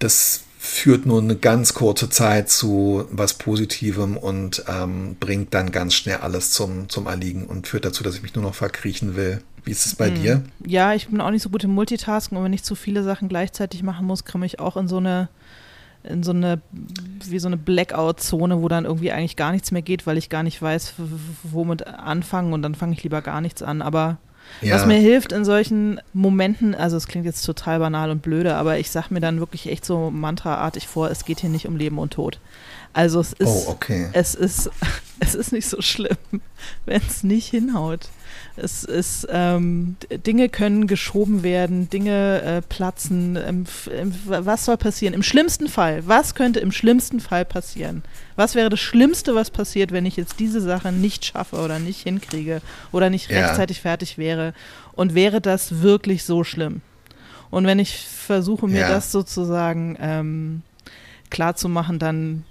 das führt nur eine ganz kurze Zeit zu was Positivem und ähm, bringt dann ganz schnell alles zum, zum Erliegen und führt dazu, dass ich mich nur noch verkriechen will. Wie ist es bei hm. dir? Ja, ich bin auch nicht so gut im Multitasken und wenn ich zu viele Sachen gleichzeitig machen muss, komme ich auch in so eine in so eine wie so eine Blackout-Zone, wo dann irgendwie eigentlich gar nichts mehr geht, weil ich gar nicht weiß, womit anfangen und dann fange ich lieber gar nichts an. Aber Ja. Was mir hilft in solchen Momenten, also es klingt jetzt total banal und blöde, aber ich sage mir dann wirklich echt so mantraartig vor, es geht hier nicht um Leben und Tod. Also es ist, oh, okay. es ist, es ist nicht so schlimm, wenn es nicht hinhaut. Es ist, ähm, Dinge können geschoben werden, Dinge äh, platzen. Ähm, was soll passieren? Im schlimmsten Fall, was könnte im schlimmsten Fall passieren? Was wäre das Schlimmste, was passiert, wenn ich jetzt diese Sache nicht schaffe oder nicht hinkriege oder nicht ja. rechtzeitig fertig wäre? Und wäre das wirklich so schlimm? Und wenn ich versuche, mir ja. das sozusagen ähm, klar zu machen, dann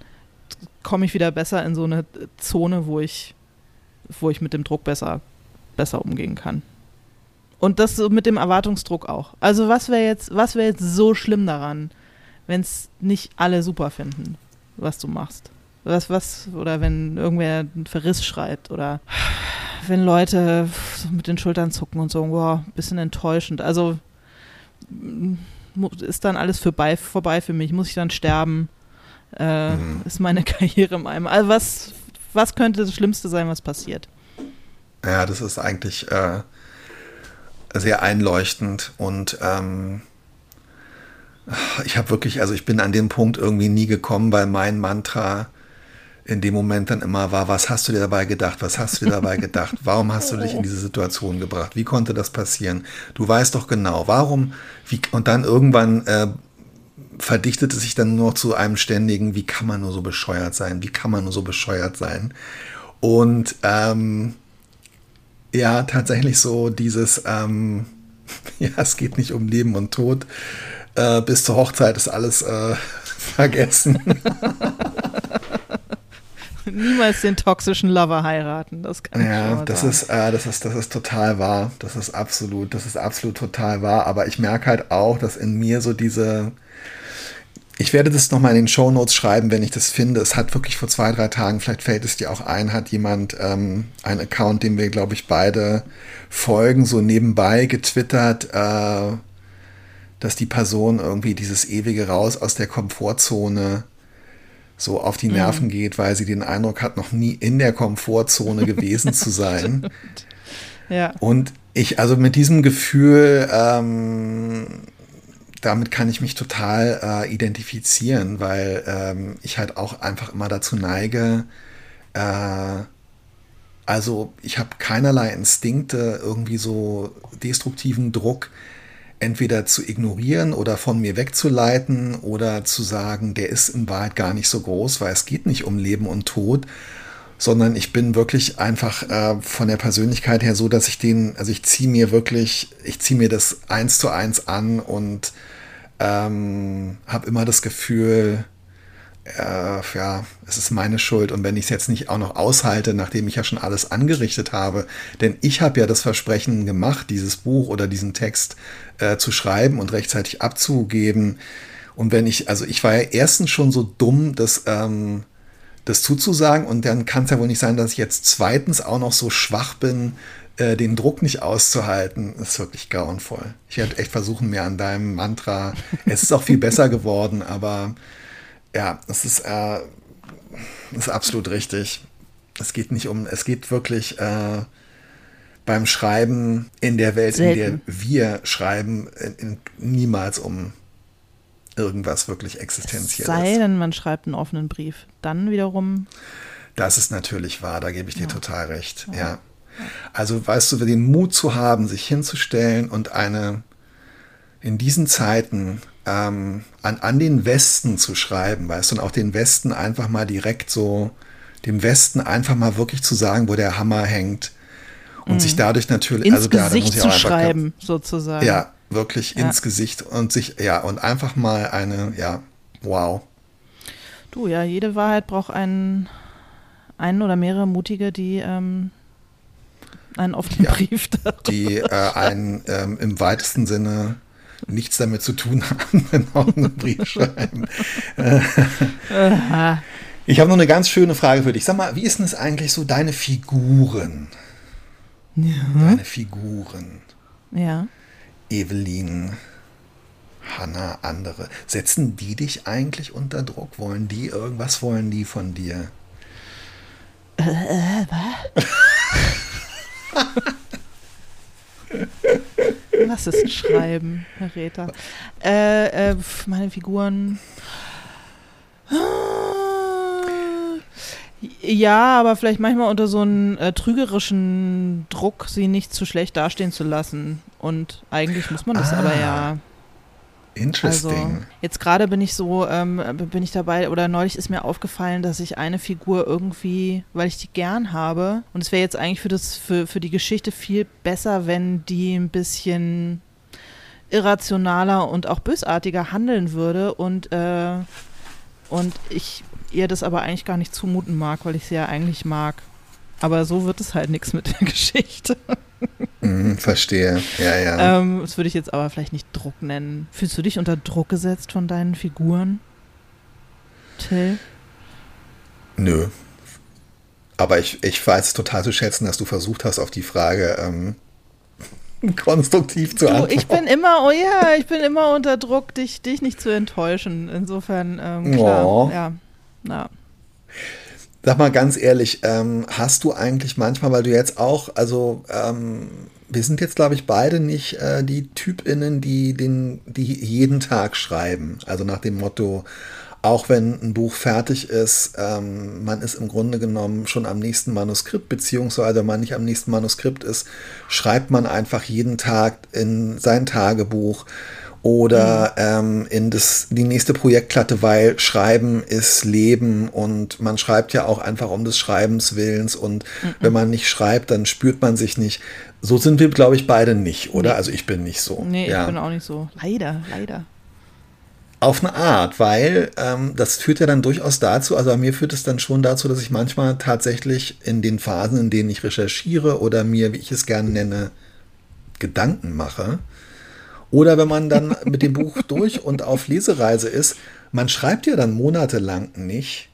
komme ich wieder besser in so eine Zone, wo ich, wo ich mit dem Druck besser besser umgehen kann. Und das so mit dem Erwartungsdruck auch. Also was wäre jetzt, was wäre jetzt so schlimm daran, wenn es nicht alle super finden, was du machst? Was, was, oder wenn irgendwer einen Verriss schreibt oder wenn Leute mit den Schultern zucken und so, wow, bisschen enttäuschend. Also ist dann alles vorbei, vorbei für mich? Muss ich dann sterben? Äh, mhm. Ist meine Karriere im Eimer? Also was, was könnte das Schlimmste sein, was passiert? Ja, das ist eigentlich äh, sehr einleuchtend und ähm, ich habe wirklich, also ich bin an dem Punkt irgendwie nie gekommen, weil mein Mantra in dem Moment dann immer war, was hast du dir dabei gedacht? Was hast du dir dabei gedacht? Warum hast du dich in diese Situation gebracht? Wie konnte das passieren? Du weißt doch genau, warum? Wie, und dann irgendwann äh, verdichtete sich dann nur zu einem ständigen, wie kann man nur so bescheuert sein? Wie kann man nur so bescheuert sein? Und ähm, ja, tatsächlich so dieses, ähm, ja, es geht nicht um Leben und Tod. Äh, bis zur Hochzeit ist alles äh, vergessen. Niemals den toxischen Lover heiraten, das kann ja, ich das sagen. ist, äh, das ist, das ist total wahr. Das ist absolut, das ist absolut total wahr. Aber ich merke halt auch, dass in mir so diese, ich werde das nochmal in den Show Notes schreiben, wenn ich das finde. Es hat wirklich vor zwei, drei Tagen, vielleicht fällt es dir auch ein, hat jemand ähm, einen Account, dem wir, glaube ich, beide folgen, so nebenbei getwittert, äh, dass die Person irgendwie dieses ewige Raus aus der Komfortzone so auf die Nerven mhm. geht, weil sie den Eindruck hat, noch nie in der Komfortzone gewesen zu sein. ja. Und ich, also mit diesem Gefühl, ähm, damit kann ich mich total äh, identifizieren, weil ähm, ich halt auch einfach immer dazu neige, äh, also ich habe keinerlei Instinkte, irgendwie so destruktiven Druck entweder zu ignorieren oder von mir wegzuleiten oder zu sagen, der ist in Wahrheit gar nicht so groß, weil es geht nicht um Leben und Tod, sondern ich bin wirklich einfach äh, von der Persönlichkeit her so, dass ich den, also ich ziehe mir wirklich, ich ziehe mir das eins zu eins an und ähm, habe immer das Gefühl, äh, ja, es ist meine Schuld. Und wenn ich es jetzt nicht auch noch aushalte, nachdem ich ja schon alles angerichtet habe, denn ich habe ja das Versprechen gemacht, dieses Buch oder diesen Text äh, zu schreiben und rechtzeitig abzugeben. Und wenn ich, also ich war ja erstens schon so dumm, dass ähm, das zuzusagen. Und dann kann es ja wohl nicht sein, dass ich jetzt zweitens auch noch so schwach bin, äh, den Druck nicht auszuhalten. Das ist wirklich grauenvoll. Ich werde echt versuchen, mir an deinem Mantra, es ist auch viel besser geworden, aber ja, es ist, äh, ist absolut richtig. Es geht nicht um, es geht wirklich äh, beim Schreiben in der Welt, Selten. in der wir schreiben, in, in, niemals um irgendwas wirklich Existenzielles. Sei denn, man schreibt einen offenen Brief. Dann wiederum. Das ist natürlich wahr, da gebe ich dir ja. total recht. Ja. ja. Also, weißt du, den Mut zu haben, sich hinzustellen und eine in diesen Zeiten ähm, an, an den Westen zu schreiben, weißt du, und auch den Westen einfach mal direkt so, dem Westen einfach mal wirklich zu sagen, wo der Hammer hängt. Und mhm. sich dadurch natürlich, ins also Gesicht da, zu schreiben, sozusagen. Ja, wirklich ja. ins Gesicht und sich, ja, und einfach mal eine, ja, wow. Du, ja, jede Wahrheit braucht einen, einen oder mehrere Mutige, die ähm, einen offenen ja, Brief darüber. Die äh, einen ähm, im weitesten Sinne nichts damit zu tun haben, wenn auch einen Brief schreiben. ich habe noch eine ganz schöne Frage für dich. Sag mal, wie ist denn es eigentlich so, deine Figuren? Ja. Deine Figuren. Ja. Evelyn, Hannah, andere, setzen die dich eigentlich unter Druck? Wollen die irgendwas wollen die von dir? Äh, äh was? Ist ein Schreiben, Herr Räther? Äh, äh, meine Figuren. Ja, aber vielleicht manchmal unter so einem äh, trügerischen Druck, sie nicht zu schlecht dastehen zu lassen. Und eigentlich muss man das ah. aber ja Interesting. Also, jetzt gerade bin ich so, ähm, bin ich dabei, oder neulich ist mir aufgefallen, dass ich eine Figur irgendwie, weil ich die gern habe, und es wäre jetzt eigentlich für, das, für, für die Geschichte viel besser, wenn die ein bisschen irrationaler und auch bösartiger handeln würde und, äh, und ich ihr das aber eigentlich gar nicht zumuten mag, weil ich sie ja eigentlich mag. Aber so wird es halt nichts mit der Geschichte. Mm, verstehe, ja, ja. Ähm, das würde ich jetzt aber vielleicht nicht Druck nennen. Fühlst du dich unter Druck gesetzt von deinen Figuren, Till? Nö. Aber ich, ich weiß total zu schätzen, dass du versucht hast, auf die Frage ähm, konstruktiv zu antworten. Ich bin immer, oh ja, ich bin immer unter Druck, dich, dich nicht zu enttäuschen. Insofern, ähm, klar, oh. ja. Ja. Sag mal ganz ehrlich, ähm, hast du eigentlich manchmal, weil du jetzt auch, also ähm, wir sind jetzt, glaube ich, beide nicht äh, die TypInnen, die, den, die jeden Tag schreiben. Also nach dem Motto, auch wenn ein Buch fertig ist, ähm, man ist im Grunde genommen schon am nächsten Manuskript, beziehungsweise wenn man nicht am nächsten Manuskript ist, schreibt man einfach jeden Tag in sein Tagebuch oder ähm, in das, die nächste Projektklatte, weil Schreiben ist Leben und man schreibt ja auch einfach um des Schreibens Willens und mhm. wenn man nicht schreibt, dann spürt man sich nicht. So sind wir, glaube ich, beide nicht, oder? Nee. Also ich bin nicht so. Nee, ja. ich bin auch nicht so. Leider, leider. Auf eine Art, weil ähm, das führt ja dann durchaus dazu, also bei mir führt es dann schon dazu, dass ich manchmal tatsächlich in den Phasen, in denen ich recherchiere oder mir, wie ich es gerne nenne, Gedanken mache, oder wenn man dann mit dem Buch durch und auf Lesereise ist, man schreibt ja dann monatelang nicht.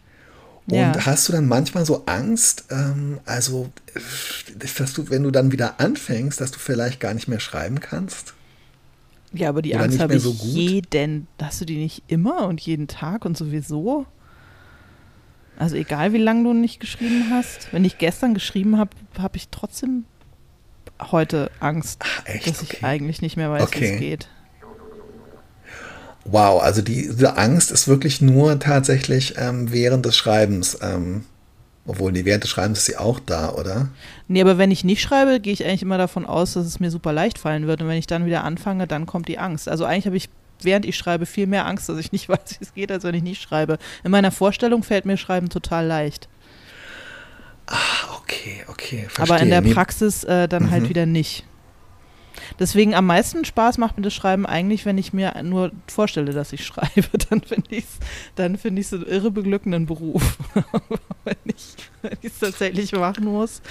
Und ja. hast du dann manchmal so Angst, ähm, also, dass du, wenn du dann wieder anfängst, dass du vielleicht gar nicht mehr schreiben kannst? Ja, aber die Oder Angst habe ich so jeden. Hast du die nicht immer und jeden Tag und sowieso? Also egal, wie lange du nicht geschrieben hast. Wenn ich gestern geschrieben habe, habe ich trotzdem heute Angst, Ach, dass okay. ich eigentlich nicht mehr weiß, okay. wie es geht. Wow, also die, diese Angst ist wirklich nur tatsächlich ähm, während des Schreibens. Ähm, obwohl, nee, während des Schreibens ist sie auch da, oder? Nee, aber wenn ich nicht schreibe, gehe ich eigentlich immer davon aus, dass es mir super leicht fallen wird. Und wenn ich dann wieder anfange, dann kommt die Angst. Also eigentlich habe ich, während ich schreibe, viel mehr Angst, dass ich nicht weiß, wie es geht, als wenn ich nicht schreibe. In meiner Vorstellung fällt mir Schreiben total leicht. Ah, okay, okay. Verstehe. Aber in der Praxis äh, dann halt mhm. halt wieder nicht. Deswegen am meisten Spaß macht mir das Schreiben eigentlich, wenn ich mir nur vorstelle, dass ich schreibe. Dann finde ich es dann ich's einen irre beglückenden Beruf. wenn ich es tatsächlich machen muss,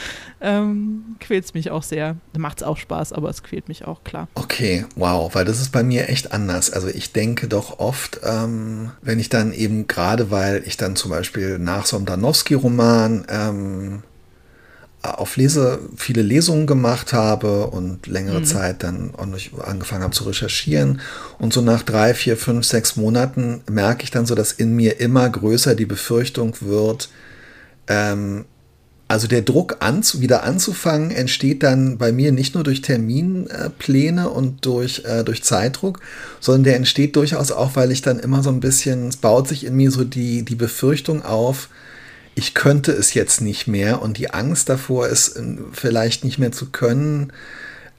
ähm, quält es mich auch sehr. Macht es auch Spaß, aber es quält mich auch, klar. Okay, wow, weil das ist bei mir echt anders. Also ich denke doch oft, ähm, wenn ich dann eben gerade, weil ich dann zum Beispiel nach so einem Danowski-Roman ähm, auf Lese, viele Lesungen gemacht habe und längere mhm. Zeit dann angefangen habe zu recherchieren. Und so nach drei, vier, fünf, sechs Monaten merke ich dann so, dass in mir immer größer die Befürchtung wird, ähm, also der Druck an, wieder anzufangen entsteht dann bei mir nicht nur durch Terminpläne und durch, äh, durch Zeitdruck, sondern der entsteht durchaus auch, weil ich dann immer so ein bisschen, es baut sich in mir so die, die Befürchtung auf, ich könnte es jetzt nicht mehr und die Angst davor, es äh, vielleicht nicht mehr zu können,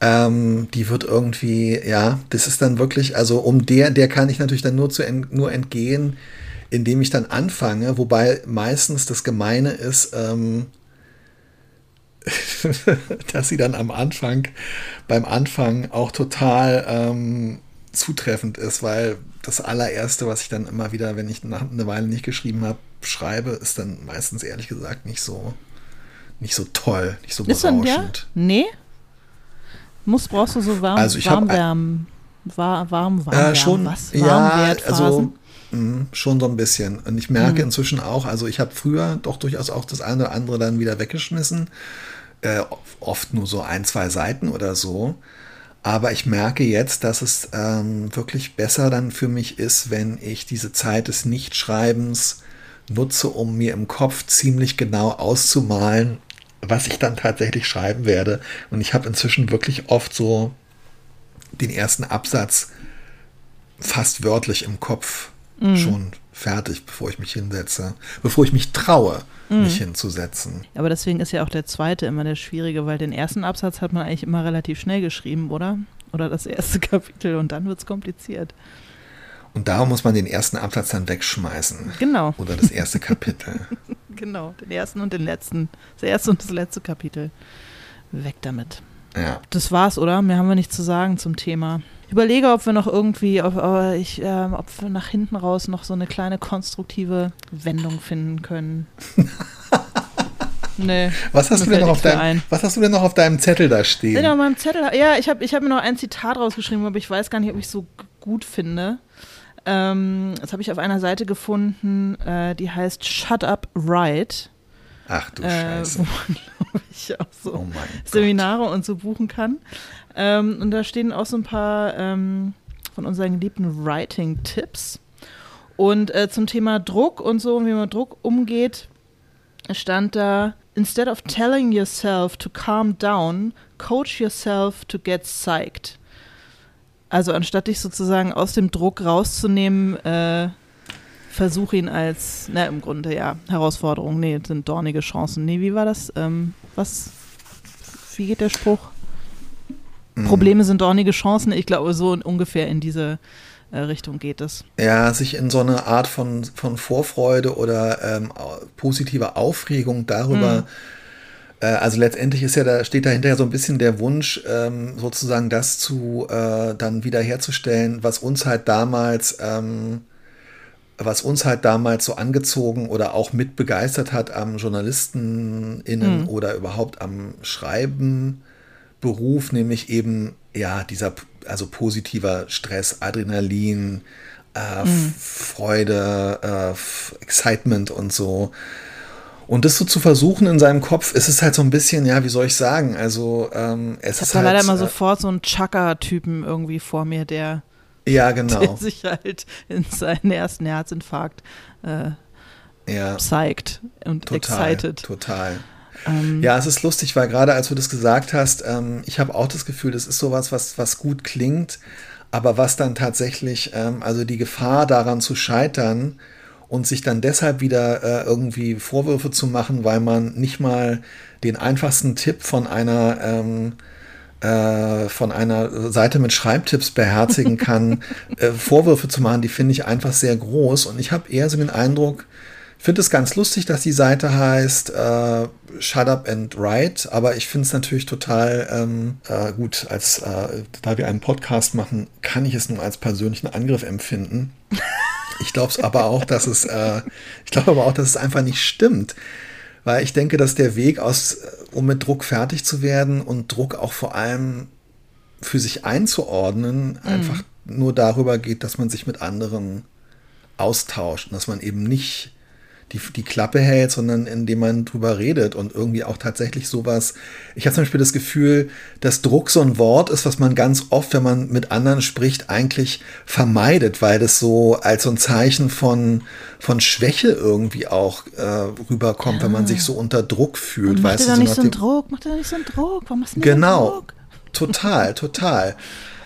ähm, die wird irgendwie, ja, das ist dann wirklich, also um der, der kann ich natürlich dann nur, zu, nur entgehen, indem ich dann anfange, wobei meistens das Gemeine ist, ähm, dass sie dann am Anfang, beim Anfang auch total ähm, zutreffend ist, weil das allererste, was ich dann immer wieder, wenn ich nach eine Weile nicht geschrieben habe, schreibe, ist dann meistens ehrlich gesagt nicht so, nicht so toll, nicht so ist berauschend. Ja? Nee? Muss, brauchst du so warm, also ich warm, warm, warm, warm, äh, schon, was? Ja, also mh, mm, schon so ein bisschen. Und ich merke mhm. inzwischen auch, also ich habe früher doch durchaus auch das eine oder andere dann wieder weggeschmissen. Äh, oft nur so ein, zwei Seiten oder so. Aber ich merke jetzt, dass es ähm, wirklich besser dann für mich ist, wenn ich diese Zeit des Nichtschreibens nutze, um mir im Kopf ziemlich genau auszumalen, was ich dann tatsächlich schreiben werde. Und ich habe inzwischen wirklich oft so den ersten Absatz fast wörtlich im Kopf mhm. schon fertig, bevor ich mich hinsetze, bevor ich mich traue, mhm. mich hinzusetzen. Aber deswegen ist ja auch der zweite immer der schwierige, weil den ersten Absatz hat man eigentlich immer relativ schnell geschrieben, oder? Oder das erste Kapitel und dann wird es kompliziert. Und darum muss man den ersten Absatz dann wegschmeißen. Genau. Oder das erste Kapitel. genau, den ersten und den letzten. Das erste und das letzte Kapitel. Weg damit. Ja. Das war's, oder? Mehr haben wir nicht zu sagen zum Thema. Ich überlege, ob wir noch irgendwie, ob, ich, äh, ob wir nach hinten raus noch so eine kleine konstruktive Wendung finden können. Nee. Was hast, du denn noch auf deinem, was hast du denn noch auf deinem Zettel da stehen? Ja, auf meinem Zettel, ja, ich habe ich hab mir noch ein Zitat rausgeschrieben, aber ich weiß gar nicht, ob ich es so gut finde. Ähm, das habe ich auf einer Seite gefunden, äh, die heißt Shut Up Right. Ach du äh, Scheiße. Wo man, glaube ich, auch so oh Seminare und so buchen kann. Ähm, und da stehen auch so ein paar ähm, von unseren geliebten Writing-Tipps. Und äh, zum Thema Druck und so, wie man mit Druck umgeht, stand da, instead of telling yourself to calm down, coach yourself to get psyched. Also anstatt dich sozusagen aus dem Druck rauszunehmen, äh, versuch ihn als, na im Grunde ja, Herausforderung, nee, sind dornige Chancen. Nee, wie war das? Ähm, was, wie geht der Spruch? Mhm. Probleme sind dornige Chancen. Ich glaube, so ungefähr in diese äh, Richtung geht es. Ja, sich in so eine Art von, von Vorfreude oder ähm, positiver Aufregung darüber mhm also letztendlich ist ja da steht dahinter ja so ein bisschen der Wunsch, ähm, sozusagen das zu äh, dann wiederherzustellen, was uns halt damals ähm, was uns halt damals so angezogen oder auch mit begeistert hat am JournalistenInnen mhm. oder überhaupt am Schreibenberuf, nämlich eben, ja, dieser, also positiver Stress, Adrenalin, äh, mhm. Freude, äh, Excitement und so. Und das so zu versuchen in seinem Kopf, ist es halt so ein bisschen, ja, wie soll ich sagen? Also, ähm, es ich ist halt. leider immer äh, sofort so einen Chaka-Typen irgendwie vor mir, der ja, genau. Der sich halt in seinen ersten Herzinfarkt äh, ja. zeigt und total, excited. Total. Ähm, ja, es ist lustig, weil gerade als du das gesagt hast, ähm, ich habe auch das Gefühl, das ist sowas, was, was gut klingt, aber was dann tatsächlich, ähm, also die Gefahr daran zu scheitern und sich dann deshalb wieder äh, irgendwie Vorwürfe zu machen, weil man nicht mal den einfachsten Tipp von einer ähm, äh, von einer Seite mit Schreibtipps beherzigen kann, äh, Vorwürfe zu machen, die finde ich einfach sehr groß. Und ich habe eher so den Eindruck, finde es ganz lustig, dass die Seite heißt äh, Shut Up and Write, aber ich finde es natürlich total ähm, äh, gut, als äh, da wir einen Podcast machen, kann ich es nur als persönlichen Angriff empfinden. Ich glaube es aber auch, dass es, äh, ich glaube aber auch, dass es einfach nicht stimmt. Weil ich denke, dass der Weg aus, äh, um mit Druck fertig zu werden und Druck auch vor allem für sich einzuordnen, mhm. einfach nur darüber geht, dass man sich mit anderen austauscht und dass man eben nicht die, die Klappe hält, sondern indem man drüber redet und irgendwie auch tatsächlich sowas. Ich habe zum Beispiel das Gefühl, dass Druck so ein Wort ist, was man ganz oft, wenn man mit anderen spricht, eigentlich vermeidet, weil das so als so ein Zeichen von, von Schwäche irgendwie auch äh, rüberkommt, ja. wenn man sich so unter Druck fühlt. Mach dir so nicht so einen Druck, mach dir doch nicht so einen Druck, warum machst du nicht genau. so einen Druck? Total, total.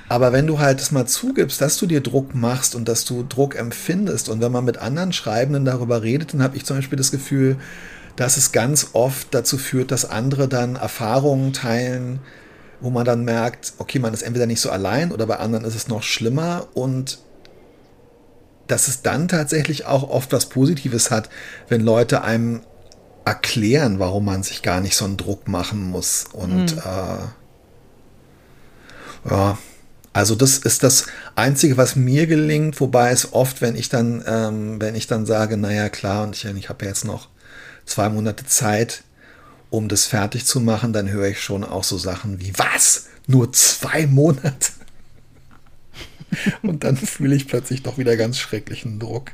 Aber wenn du halt es mal zugibst, dass du dir Druck machst und dass du Druck empfindest und wenn man mit anderen Schreibenden darüber redet, dann habe ich zum Beispiel das Gefühl, dass es ganz oft dazu führt, dass andere dann Erfahrungen teilen, wo man dann merkt, okay, man ist entweder nicht so allein oder bei anderen ist es noch schlimmer und dass es dann tatsächlich auch oft was Positives hat, wenn Leute einem erklären, warum man sich gar nicht so einen Druck machen muss. Und mhm. äh, ja, also das ist das Einzige, was mir gelingt, wobei es oft, wenn ich dann, ähm, wenn ich dann sage, naja klar, und ich, ich habe ja jetzt noch zwei Monate Zeit, um das fertig zu machen, dann höre ich schon auch so Sachen wie, was? Nur zwei Monate? und dann fühle ich plötzlich doch wieder ganz schrecklichen Druck.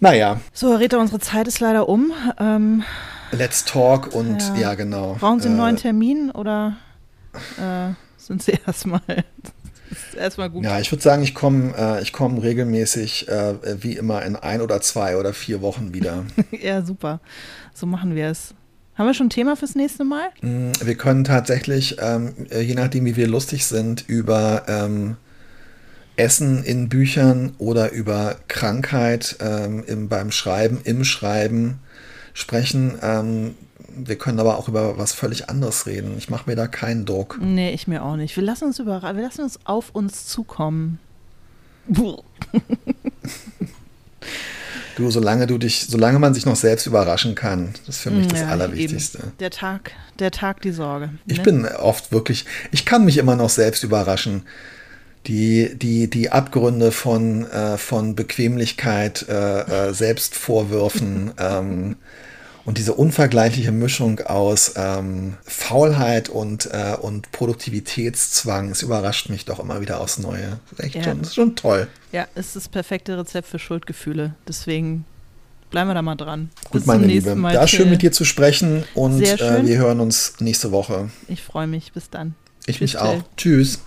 Naja. So, Rita, unsere Zeit ist leider um. Ähm, Let's talk und ja, ja genau. Brauchen Sie einen äh, neuen Termin oder äh, sind Sie erstmal ist erstmal gut. Ja, ich würde sagen, ich komme äh, komm regelmäßig, äh, wie immer, in ein oder zwei oder vier Wochen wieder. ja, super. So machen wir es. Haben wir schon ein Thema fürs nächste Mal? Mm, wir können tatsächlich, ähm, äh, je nachdem, wie wir lustig sind, über ähm, Essen in Büchern oder über Krankheit ähm, im, beim Schreiben, im Schreiben sprechen. Wir können aber auch über was völlig anderes reden. Ich mache mir da keinen Druck. Nee, ich mir auch nicht. Wir lassen uns, über, wir lassen uns auf uns zukommen. Du, solange du dich, solange man sich noch selbst überraschen kann, das ist für mich das ja, Allerwichtigste. Eben. Der Tag, der Tag, die Sorge. Ne? Ich bin oft wirklich, ich kann mich immer noch selbst überraschen. Die, die, die Abgründe von, äh, von Bequemlichkeit, äh, äh, Selbstvorwürfen, ähm, und diese unvergleichliche Mischung aus ähm, Faulheit und, äh, und Produktivitätszwang, es überrascht mich doch immer wieder aufs Neue. Das ist echt ja. schon, ist schon toll. Ja, es ist das perfekte Rezept für Schuldgefühle. Deswegen bleiben wir da mal dran. Gut, Bis meine Liebe. Mal da schön mit dir zu sprechen und äh, wir hören uns nächste Woche. Ich freue mich. Bis dann. Ich Tschüss, mich auch. Tschüss.